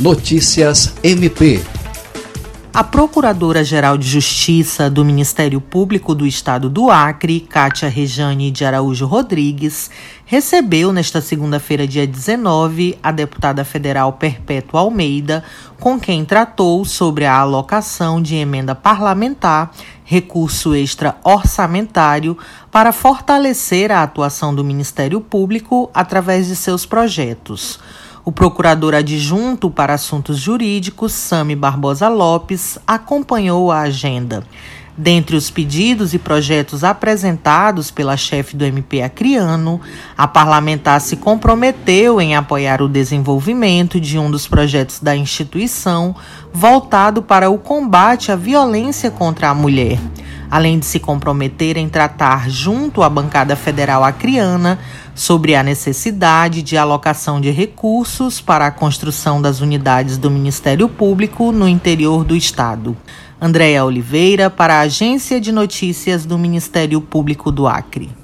Notícias MP. A Procuradora-Geral de Justiça do Ministério Público do Estado do Acre, Cátia Rejane de Araújo Rodrigues, recebeu nesta segunda-feira, dia 19, a deputada federal Perpétua Almeida, com quem tratou sobre a alocação de emenda parlamentar, recurso extra orçamentário, para fortalecer a atuação do Ministério Público através de seus projetos. O procurador adjunto para assuntos jurídicos, Sami Barbosa Lopes, acompanhou a agenda. Dentre os pedidos e projetos apresentados pela chefe do MP Acriano, a parlamentar se comprometeu em apoiar o desenvolvimento de um dos projetos da instituição voltado para o combate à violência contra a mulher além de se comprometer em tratar junto à bancada federal acriana sobre a necessidade de alocação de recursos para a construção das unidades do Ministério Público no interior do estado. Andréa Oliveira para a Agência de Notícias do Ministério Público do Acre.